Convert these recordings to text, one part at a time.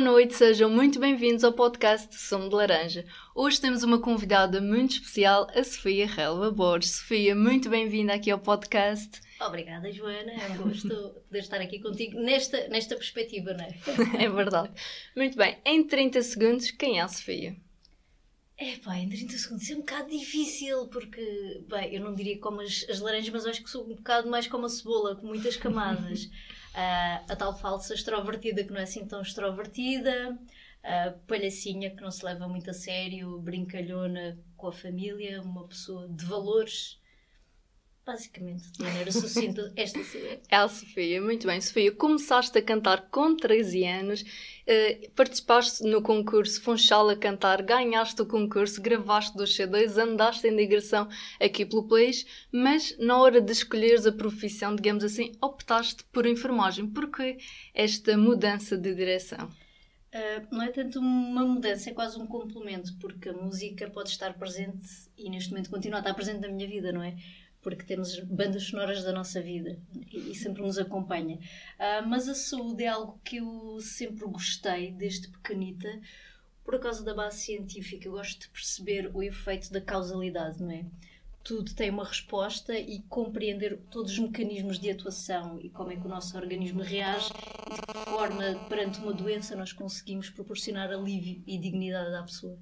Boa noite, sejam muito bem-vindos ao podcast Som de Laranja. Hoje temos uma convidada muito especial, a Sofia Relva Borges. Sofia, muito bem-vinda aqui ao podcast. Obrigada, Joana. É um gosto de estar aqui contigo nesta, nesta perspectiva, não é? é verdade. Muito bem, em 30 segundos, quem é a Sofia? É pá, em 30 segundos é um bocado difícil, porque, bem, eu não diria como as, as laranjas, mas acho que sou um bocado mais como a cebola, com muitas camadas. Uh, a tal falsa extrovertida que não é assim tão extrovertida, a palhacinha que não se leva muito a sério, brincalhona com a família, uma pessoa de valores basicamente, de maneira sucinta, esta seria. É a Sofia, muito bem. Sofia, começaste a cantar com 13 anos, uh, participaste no concurso Funchal a Cantar, ganhaste o concurso, gravaste dois CDs, andaste em digressão aqui pelo país, mas na hora de escolheres a profissão, digamos assim, optaste por enfermagem. Porquê esta mudança de direção? Uh, não é tanto uma mudança, é quase um complemento, porque a música pode estar presente e neste momento continua a estar presente na minha vida, não é? Porque temos bandas sonoras da nossa vida e, sempre nos acompanha. Uh, mas a saúde é algo que eu sempre gostei desde pequenita, por causa da base científica. Eu gosto de perceber o efeito da causalidade, não é? Tudo tem uma resposta e compreender todos os mecanismos de atuação e como é que o nosso organismo reage e de que forma, perante uma doença, nós conseguimos proporcionar alívio e dignidade à pessoa.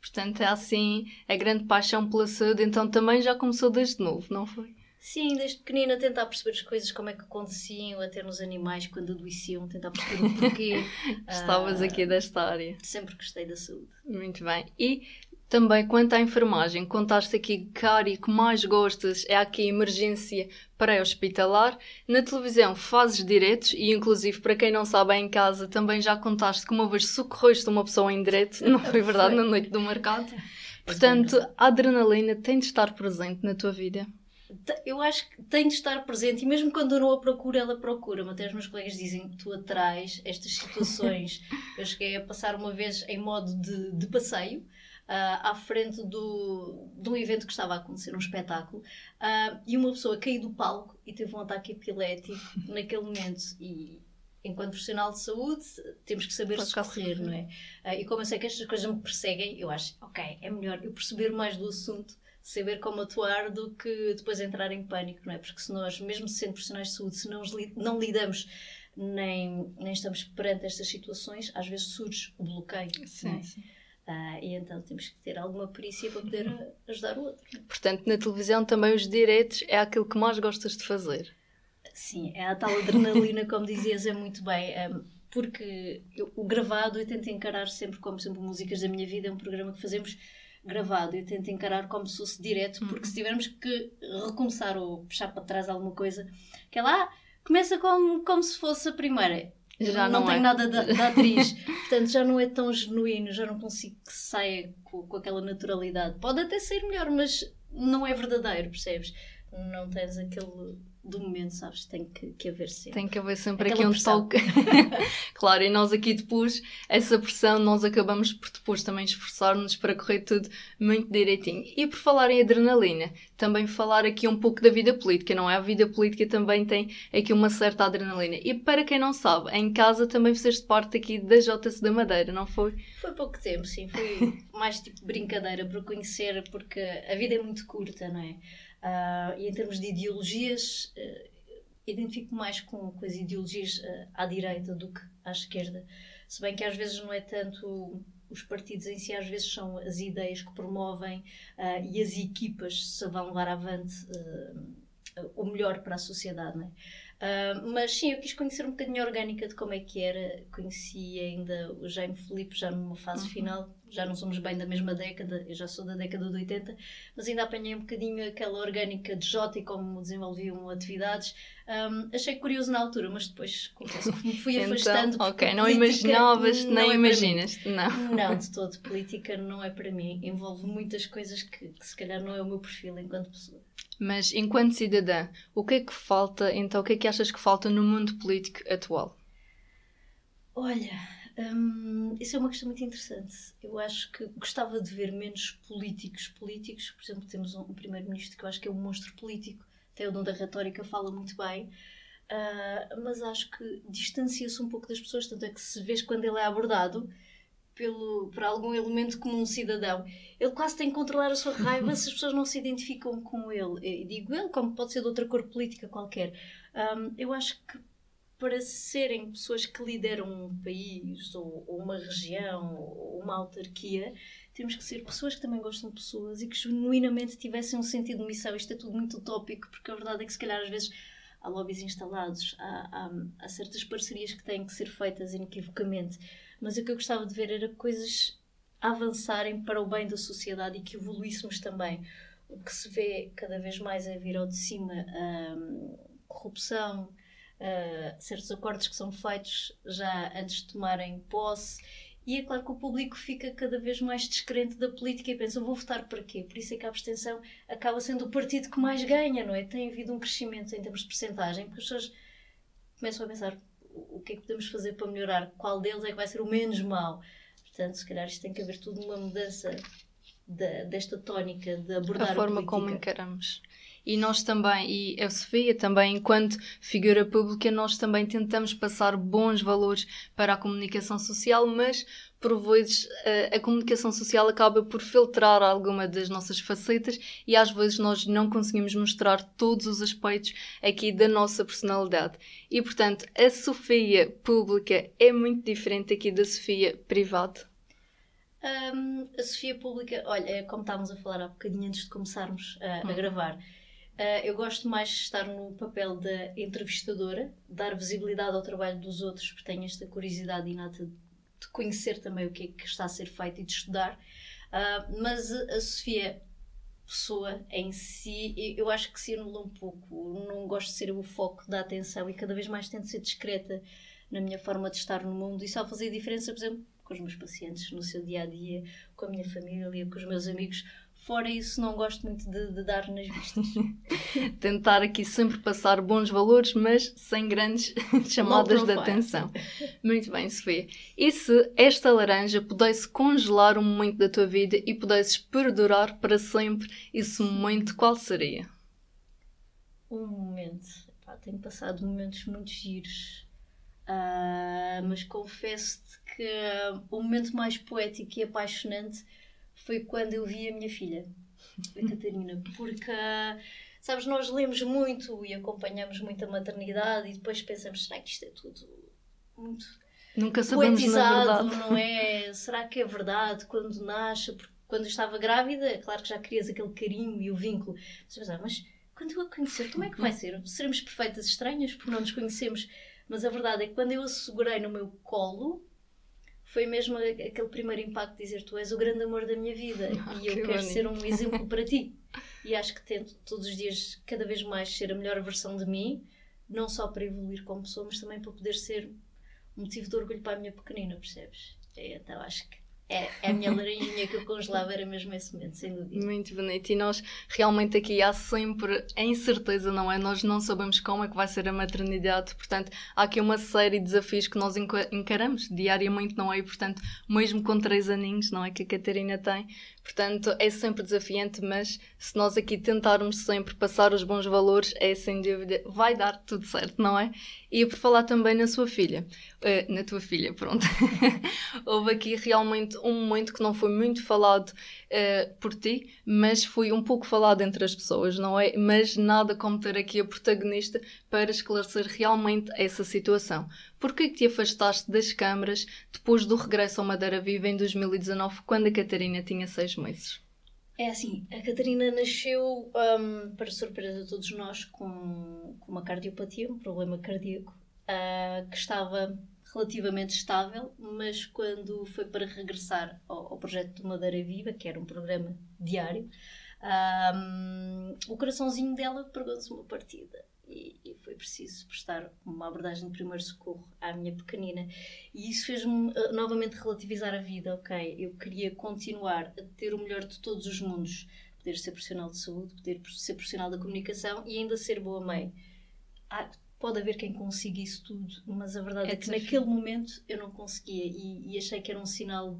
Portanto, é assim a grande paixão pela saúde, então também já começou desde novo, não foi? Sim, desde pequenina tentar perceber as coisas, como é que aconteciam, até nos animais quando adoeciam, tentar perceber o porquê. Estavas uh, aqui desta área. Sempre gostei da saúde. Muito bem. E também, quanto à enfermagem, contaste aqui que a área que mais gostas é aqui a emergência pré-hospitalar. Na televisão fazes diretos e, inclusive, para quem não sabe, em casa também já contaste que uma vez socorreste uma pessoa em direto, não foi verdade, na noite do mercado. Portanto, a adrenalina tem de estar presente na tua vida. Eu acho que tem de estar presente e mesmo quando eu não a procuro, ela procura-me. Até os meus colegas dizem que tu atrás estas situações. eu cheguei a passar uma vez em modo de, de passeio uh, à frente do, de um evento que estava a acontecer, um espetáculo, uh, e uma pessoa caiu do palco e teve um ataque epilético naquele momento. E enquanto profissional de saúde, temos que saber socorrer, não é? Uh, e como eu sei que estas coisas me perseguem, eu acho, ok, é melhor eu perceber mais do assunto saber como atuar do que depois entrar em pânico, não é? Porque se nós, mesmo sendo profissionais de saúde, se não, não lidamos nem, nem estamos perante estas situações, às vezes surge o bloqueio. Sim, é? sim. Uh, e então temos que ter alguma perícia para poder uhum. ajudar o outro. Portanto, na televisão também os diretos é aquilo que mais gostas de fazer. Sim, é a tal adrenalina, como dizias, é muito bem. Um, porque eu, o gravado eu tento encarar sempre como sempre Músicas da Minha Vida, é um programa que fazemos gravado. Eu tento encarar como se fosse direto, porque se tivermos que recomeçar ou puxar para trás alguma coisa, que é lá, começa como, como se fosse a primeira já não, não tenho é. nada da, da atriz, portanto já não é tão genuíno, já não consigo que saia com, com aquela naturalidade. Pode até ser melhor, mas não é verdadeiro, percebes? Não tens aquele do momento, sabes? Tem que, que haver sempre. Tem que haver sempre Aquela aqui um toque. claro, e nós aqui depois, essa pressão, nós acabamos por depois também esforçar-nos para correr tudo muito direitinho. E por falar em adrenalina, também falar aqui um pouco da vida política, não é? A vida política também tem aqui uma certa adrenalina. E para quem não sabe, em casa também fizeste parte aqui da JC da Madeira, não foi? Foi pouco tempo, sim. Foi mais tipo brincadeira para conhecer, porque a vida é muito curta, não é? Uh, e em termos de ideologias, uh, identifico mais com, com as ideologias uh, à direita do que à esquerda. Se bem que às vezes não é tanto os partidos em si, às vezes são as ideias que promovem e as equipas se vão levar avante o melhor para a sociedade. Não é? Uh, mas sim, eu quis conhecer um bocadinho a orgânica de como é que era. Conheci ainda o Jaime Felipe já numa fase uhum. final, já não somos bem da mesma década, eu já sou da década de 80, mas ainda apanhei um bocadinho aquela orgânica de Jota e como desenvolviam atividades. Um, achei curioso na altura, mas depois confesso que me fui então, afastando. Ok, não imaginavas, nem é imaginas. Não. não, de todo. Política não é para mim. Envolve muitas coisas que, que se calhar não é o meu perfil enquanto pessoa. Mas enquanto cidadã, o que é que falta, então, o que é que achas que falta no mundo político atual? Olha, hum, isso é uma questão muito interessante. Eu acho que gostava de ver menos políticos políticos. Por exemplo, temos um, um primeiro-ministro que eu acho que é um monstro político. Até o dom da retórica fala muito bem. uh, mas acho que distancia-se um pouco das pessoas, tanto é que se vês quando ele é abordado pelo, por algum elemento como um cidadão, ele quase tem que controlar a sua raiva se as pessoas não se identificam com ele. E digo ele, como pode ser de outra cor política qualquer. Um, eu acho que para serem pessoas que lideram um país ou, ou, uma região ou uma autarquia, temos que ser pessoas que também gostam de pessoas e que genuinamente tivessem um sentido de missão. Isto é tudo muito utópico, porque a verdade é que se calhar às vezes há lobbies instalados, há, há, há certas parcerias que têm que ser feitas inequivocamente, mas o que eu gostava de ver era coisas avançarem para o bem da sociedade e que evoluíssemos também. O que se vê cada vez mais é vir ao de cima hum, corrupção, uh, certos acordos que são feitos já antes de tomarem posse. E é claro que o público fica cada vez mais descrente da política e pensa: vou votar para quê? Por isso é que a abstenção acaba sendo o partido que mais ganha, não é? Tem havido um crescimento em termos de percentagem, porque as pessoas começam a pensar: o que é que podemos fazer para melhorar? Qual deles é que vai ser o menos mau? Portanto, se calhar isto tem que haver tudo uma mudança de, desta tónica de abordar a forma a como encaramos. E nós também, e a Sofia também, enquanto figura pública, nós também tentamos passar bons valores para a comunicação social, mas por vezes a, a comunicação social acaba por filtrar alguma das nossas facetas e às vezes nós não conseguimos mostrar todos os aspectos aqui da nossa personalidade. E portanto, a Sofia pública é muito diferente aqui da Sofia privada. Um, a Sofia Pública, olha, é como estávamos a falar há bocadinho antes de começarmos a, a hum. gravar, uh, eu gosto mais de estar no papel da entrevistadora, dar visibilidade ao trabalho dos outros, porque tenho esta curiosidade inata de conhecer também o que é que está a ser feito e de estudar. Uh, mas a Sofia, pessoa em si, eu acho que se anula um pouco. Não gosto de ser o foco da atenção e cada vez mais tento ser discreta na minha forma de estar no mundo. E só fazer diferença, por exemplo, com os meus pacientes no seu dia a dia, com a minha família, com os meus amigos. Fora isso, não gosto muito de, de dar nas vistas. Tentar aqui sempre passar bons valores, mas sem grandes chamadas de atenção. Muito bem, Sofia. E se esta laranja pudesse congelar um momento da tua vida e pudesses perdurar para sempre esse momento, qual seria? Um momento. Pá, tenho passado momentos muito giros Uh, mas confesso-te que uh, o momento mais poético e apaixonante foi quando eu vi a minha filha, a Catarina, porque, sabes, nós lemos muito e acompanhamos muito a maternidade e depois pensamos, será que isto é tudo muito Nunca sabemos poetizado, não é? Será que é verdade quando nasce? Porque quando eu estava grávida, claro que já querias aquele carinho e o vínculo. Mas, mas quando eu a conhecer, como é que vai ser? Seremos perfeitas estranhas porque não nos conhecemos? Mas a verdade é que quando eu a segurei no meu colo, foi mesmo aquele primeiro impacto de dizer tu és o grande amor da minha vida ah, e eu que quero bonito. ser um exemplo para ti. E acho que tento todos os dias, cada vez mais, ser a melhor versão de mim, não só para evoluir como pessoa, mas também para poder ser um motivo de orgulho para a minha pequenina, percebes? É, então acho que é, é, a minha laranjinha que eu congelava era mesmo esse momento, sem dúvida. Muito bonito. E nós realmente aqui há sempre a incerteza, não é? Nós não sabemos como é que vai ser a maternidade, portanto, há aqui uma série de desafios que nós encaramos diariamente, não é? E, portanto, mesmo com três aninhos, não é? Que a Catarina tem, Portanto, é sempre desafiante, mas se nós aqui tentarmos sempre passar os bons valores, é sem dúvida, vai dar tudo certo, não é? E por falar também na sua filha, uh, na tua filha, pronto. Houve aqui realmente um momento que não foi muito falado uh, por ti, mas foi um pouco falado entre as pessoas, não é? Mas nada como ter aqui a protagonista para esclarecer realmente essa situação. Por que te afastaste das câmaras depois do regresso ao Madeira Viva em 2019, quando a Catarina tinha seis meses? É assim, a Catarina nasceu, um, para surpresa de todos nós, com, com uma cardiopatia, um problema cardíaco, uh, que estava relativamente estável, mas quando foi para regressar ao, ao projeto do Madeira Viva, que era um programa diário, um, o coraçãozinho dela pegou-se uma partida. E, preciso prestar uma abordagem de primeiro socorro à minha pequenina. E isso fez-me uh, novamente relativizar a vida, ok? Eu queria continuar a ter o melhor de todos os mundos. Poder ser profissional de saúde, poder ser profissional da comunicação e ainda ser boa mãe. Ah, pode haver quem consiga isso tudo, mas a verdade é, é que naquele momento eu não conseguia e, e, achei que era um sinal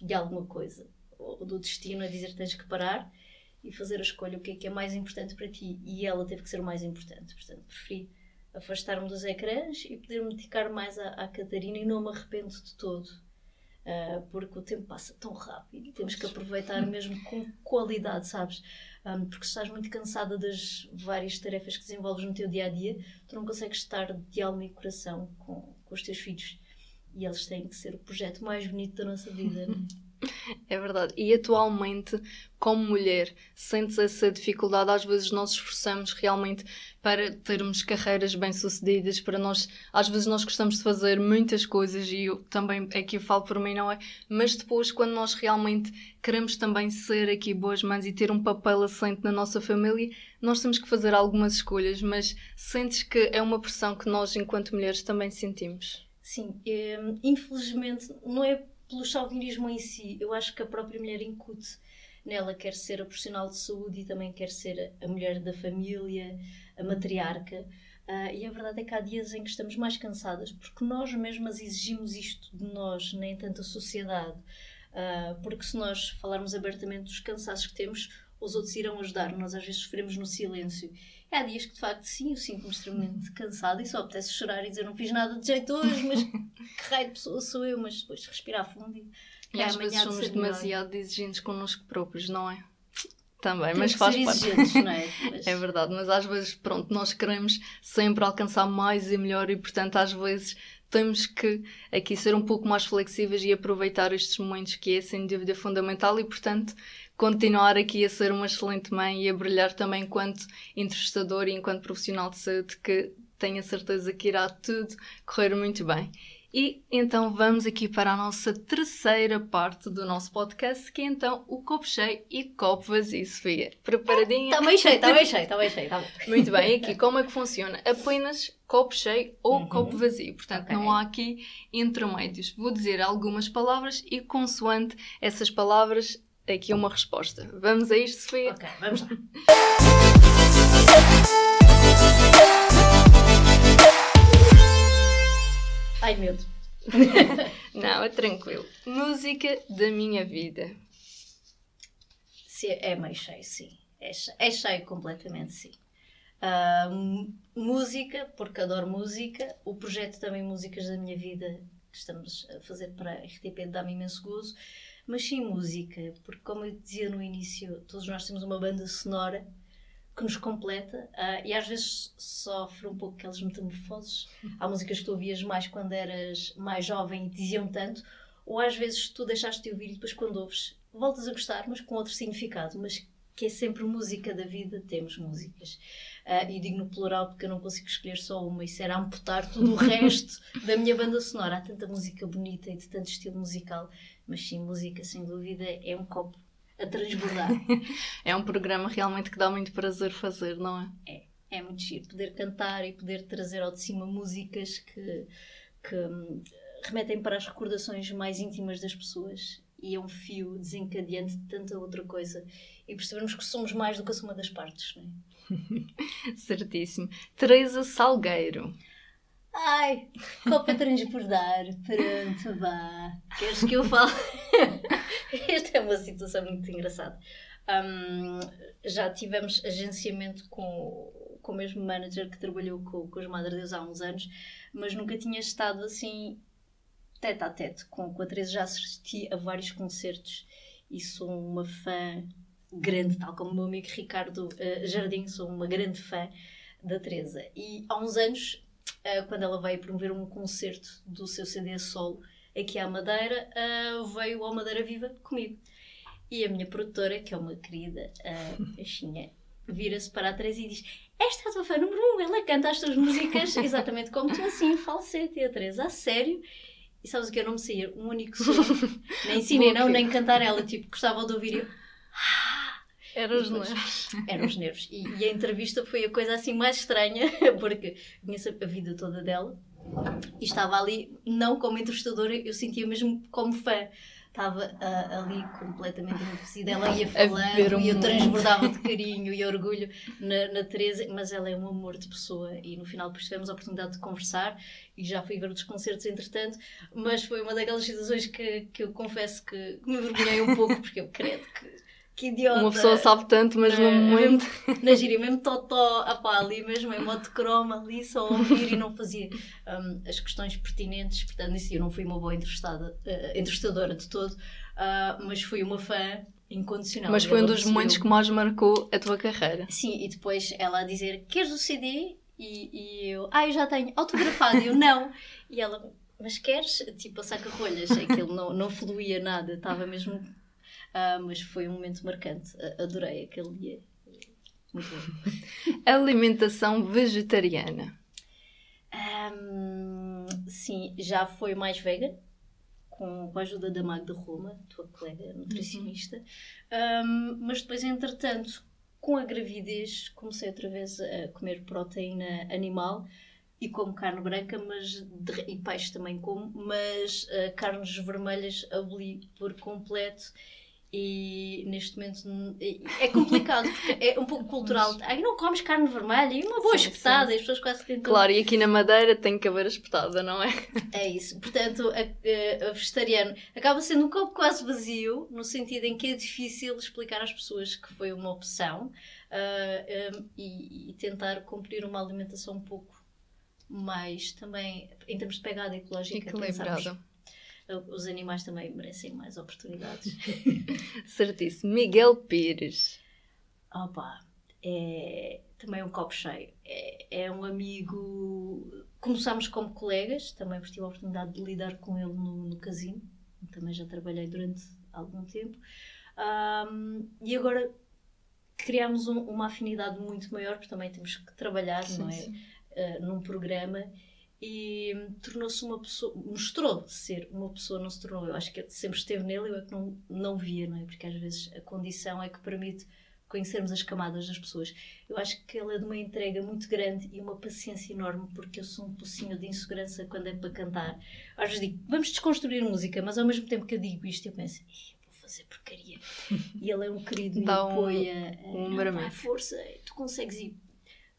de alguma coisa, ou do destino a dizer tens que parar e fazer a escolha, o que é que é mais importante para ti. E ela teve que ser o mais importante. Portanto, preferi afastar-me dos ecrãs e poder me dedicar mais à, à Catarina e não me arrependo de todo. Uh, porque o tempo passa tão rápido e temos que aproveitar mesmo com qualidade, sabes? Um, porque se estás muito cansada das várias tarefas que desenvolves no teu dia a dia, tu não consegues estar de alma e coração com, com os teus filhos. E eles têm que ser o projeto mais bonito da nossa vida. É verdade. E atualmente, como mulher, sentes essa dificuldade? Às vezes nós esforçamos realmente para termos carreiras bem-sucedidas, para nós, às vezes nós gostamos de fazer muitas coisas e eu também, aqui eu falo por mim, não é? Mas depois, quando nós realmente queremos também ser aqui boas mães e ter um papel assente na nossa família, nós temos que fazer algumas escolhas, mas sentes que é uma pressão que nós, enquanto mulheres, também sentimos? Sim, é, infelizmente não é pelo chauvinismo em si, eu acho que a própria mulher incute nela, quer ser a profissional de saúde e também quer ser a mulher da família, a matriarca. Uh, e a verdade é que há dias em que estamos mais cansadas, porque nós mesmas exigimos isto de nós, nem tanto a sociedade. Uh, porque se nós falarmos abertamente dos cansaços que temos, os outros irão ajudar. Nós às vezes sofremos no silêncio. E há dias que de facto sim, eu sinto-me extremamente cansada e só apetece chorar e dizer não fiz nada de jeito hoje, mas que raio de pessoa sou eu, mas depois respirar fundo e, e às vezes somos de demasiado exigentes connosco próprios, não é? Também, mas faz parte. Não é? Mas... é verdade, mas às vezes, pronto, nós queremos sempre alcançar mais e melhor e, portanto, às vezes temos que aqui ser um pouco mais flexíveis e aproveitar estes momentos que é sem dúvida fundamental e, portanto, continuar aqui a ser uma excelente mãe e a brilhar também enquanto entrevistador e enquanto profissional de saúde, que tenho a certeza que irá tudo correr muito bem. E então vamos aqui para a nossa terceira parte do nosso podcast, que é então o copo cheio e copo vazio, Sofia. Preparadinha? Está bem cheio, está bem cheio, está bem cheio. Tá Muito bem, aqui como é que funciona? Apenas copo cheio ou uhum. copo vazio. Portanto, okay. não há aqui intermédios. Vou dizer algumas palavras e consoante essas palavras aqui uma resposta. Vamos a isto, Sofia? Ok, vamos lá. Ai, medo. Não, é tranquilo. Música da minha vida. Sim, é meio cheio, sim. É cheio, é cheio completamente, sim. Uh, música, porque adoro música. O projeto também Músicas da Minha Vida que estamos a fazer para a RTP dá-me imenso gozo mas sim música, porque como eu dizia no início, todos nós temos uma banda sonora que nos completa uh, e às vezes sofre um pouco aquelas metamorfoses. Há músicas que tu ouvias mais quando eras mais jovem e diziam tanto, ou às vezes tu deixaste de ouvir e depois quando ouves voltas a gostar, mas com outro significado, mas que é sempre música da vida, temos músicas. Uh, e digo no plural porque eu não consigo escolher só uma, isso era amputar todo o resto da minha banda sonora. Há tanta música bonita e de tanto estilo musical mas sim, música, sem dúvida, é um copo a transbordar. é um programa realmente que dá muito prazer fazer, não é? É, é muito giro. Poder cantar e poder trazer ao de cima músicas que, que hum, remetem para as recordações mais íntimas das pessoas e é um fio desencadeante de tanta outra coisa e percebermos que somos mais do que a soma das partes, não é? Certíssimo. Teresa Salgueiro. Ai, copa transbordar, pronto, vá. Queres que eu fale? Esta é uma situação muito engraçada. Um, já tivemos agenciamento com, com o mesmo manager que trabalhou com, com os Madre Deus há uns anos, mas nunca tinha estado assim tete a tete com, com a Teresa. Já assisti a vários concertos e sou uma fã grande, tal como o meu amigo Ricardo uh, Jardim, sou uma grande fã da Teresa. E há uns anos uh, quando ela veio promover um concerto do seu CD solo aqui à Madeira, uh, veio ao Madeira Viva comigo. E a minha produtora, que é uma querida, uh, vira-se para a Teresa e diz: Esta é a tua fã número um, ela canta as tuas músicas exatamente como tu, assim, falsete. E a Teresa, a sério? E sabes o que? Eu não me saía um único som, nem ensinei, não, nem cantar ela, tipo, gostava de ouvir eu. Eram os nervos. Eram os nervos. E, e, a entrevista foi a coisa assim mais estranha, porque conheço a vida toda dela e estava ali, não como entrevistadora, eu sentia mesmo como fã. Estava uh, ali completamente enlouquecida. Ela ia falando um e eu transbordava de carinho e orgulho na, na Teresa, mas ela é um amor de pessoa. E no final, depois tivemos a oportunidade de conversar e já fui ver outros concertos entretanto. Mas foi uma daquelas situações que, que eu confesso que, me envergonhei um pouco, porque eu credo que que idiota. Uma pessoa sabe tanto, mas no Não, momento. Na gíria, mesmo totó, apá, ali mesmo em modo croma, ali só ouvir e não fazia hum, as questões pertinentes. Portanto, isso eu não fui uma boa entrevistada, eh, entrevistadora de todo, ah, mas fui uma fã incondicional. Mas foi um dos momentos que mais marcou a tua carreira. Sim, e depois ela a dizer: Queres o CD? E, e eu: Ah, eu já tenho autografado. E eu: Não. E ela: Mas queres? Tipo, a saca-rolhas. Aquilo não, não fluía nada, estava mesmo. Ah, mas foi um momento marcante. A- Adorei aquele dia. Muito bom. Alimentação vegetariana. Ahm, sim, já foi mais vegan, com, com a ajuda da Magda Roma, tua colega nutricionista. Ahm, mas depois, entretanto, com a gravidez, comecei outra vez a comer proteína animal e como carne branca, mas de- e peixe também como, mas ah, carnes vermelhas aboli por completo. E neste momento é complicado porque é um pouco cultural. Ai, não comes carne vermelha e uma boa Sim, espetada, sim. e as pessoas quase tentam Claro, e aqui na Madeira tem que haver a espetada, não é? é isso. Portanto, a, a- a vegetariano acaba sendo um copo quase vazio, no sentido em que é difícil explicar às pessoas que foi uma opção ah, um, e, e tentar cumprir uma alimentação um pouco mais também, em termos de pegada ecológica, Equilibrada. Os animais também merecem mais oportunidades. Certíssimo. Miguel Pires. Opa, é também um copo cheio. É, é um amigo. Começámos como colegas, também tive a oportunidade de lidar com ele no, no casino. Também já trabalhei durante algum tempo. Ahm, e agora criámos um- uma afinidade muito maior, porque também temos que trabalhar, não é? Sim, sim. uh, num programa e tornou-se uma pessoa, mostrou ser uma pessoa, não se tornou, eu acho que sempre esteve nele, eu é que não, não via, não é? Porque às vezes a condição é que permite conhecermos as camadas das pessoas. Eu acho que ele é de uma entrega muito grande e uma paciência enorme, porque eu sou um pocinho de insegurança quando é para cantar. Às vezes digo, vamos desconstruir música, mas ao mesmo tempo que eu digo isto, eu penso, "Ih, eu vou fazer porcaria. e ele é um querido e Dá um- apoia. um "Não, bramento." vai, força, tu consegues ir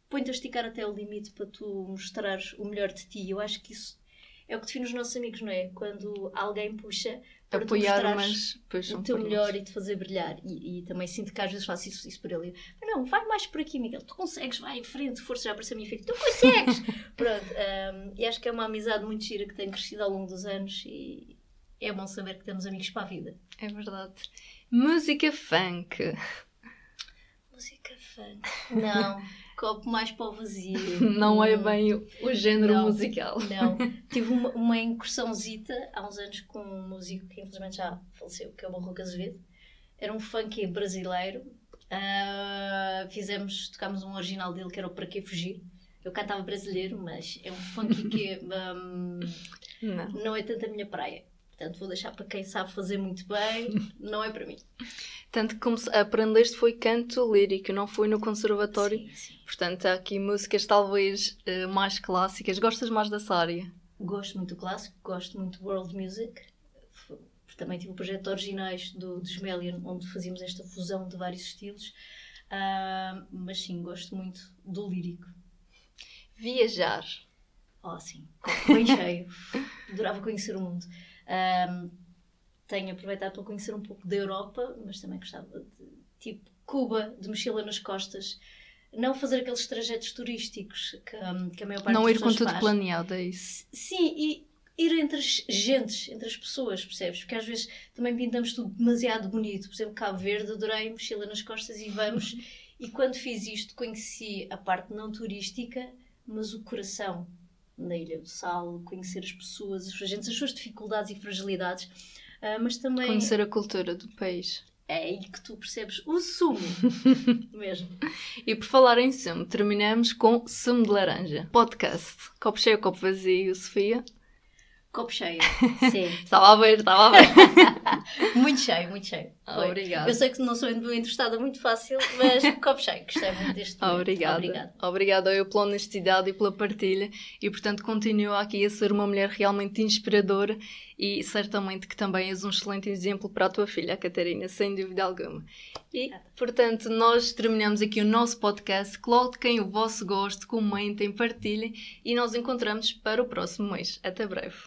põe-te a esticar até o limite para tu mostrares o melhor de ti. Eu acho que isso é o que define os nossos amigos, não é? Quando alguém puxa para Apoiar, tu mas o teu melhor e te fazer brilhar. E, e também sinto que às vezes faço isso, isso por ele. Mas não, vai mais por aqui, Miguel. Tu consegues, vai em frente, força, já apareceu a minha filha. Tu consegues! Pronto. hum, e acho que é uma amizade muito gira que tem crescido ao longo dos anos e é bom saber que temos amigos para a vida. É verdade. Música funk. Música funk. Não, copo mais para o vazio. Não é bem o, género Não. musical. Não, tive uma, uma incursãozita há uns anos com um músico que infelizmente já faleceu, que é o Barroco Azevedo. Era um funk brasileiro. Ah, fizemos, tocámos um original dele que era o Para Que Fugir. Eu cantava brasileiro, mas é um funk que hum, Não. não é tanto a minha praia. Portanto, vou deixar para quem sabe fazer muito bem, não é para mim. Tanto que aprendeste foi canto lírico, não foi no conservatório. Sim, sim. Portanto, há aqui músicas talvez eh, mais clássicas. Gostas mais dessa área? Gosto muito do clássico, gosto muito de world music. Também tive o projeto Originais do, dos Melian, onde fazíamos esta fusão de vários estilos. Ah, mas sim, gosto muito do lírico. Viajar. Oh, sim, bem cheio. Adorava conhecer o mundo. Ah, tenho aproveitado para conhecer um pouco da Europa, mas também gostava de, tipo, Cuba, de mochila nas costas. Não fazer aqueles trajetos turísticos que, ah, que a maior parte não ir com tudo faz. planeado, é isso. Sim, e ir entre as gentes, entre as pessoas, percebes? Porque às vezes também pintamos tudo demasiado bonito. Por exemplo, Cabo Verde, adorei, mochila nas costas e vamos. e quando fiz isto, conheci a parte não turística, mas o coração na Ilha do Sal, conhecer as pessoas, as suas gentes, as suas dificuldades e fragilidades. Ah, mas também Conhecer a cultura do país. é aí que tu percebes o sumo mesmo. E por falar em sumo, terminamos com sumo de laranja. Podcast. Copo cheio, copo vazio, Sofia. Copo cheio, sim. Estava a ver, estava a ver. muito cheio, muito cheio. Foi. Obrigada. Eu sei que não sou entrevistada muito fácil, mas copo cheio, gostei muito deste momento. Obrigada. Obrigada. Obrigada eu pela honestidade e pela partilha e portanto continua aqui a ser uma mulher realmente inspiradora e certamente que também és um excelente exemplo para a tua filha, a Catarina, sem dúvida alguma. E portanto nós terminamos aqui o nosso podcast, coloquem o vosso gosto, comentem, partilhem e nós encontramos para o próximo mês. Até breve.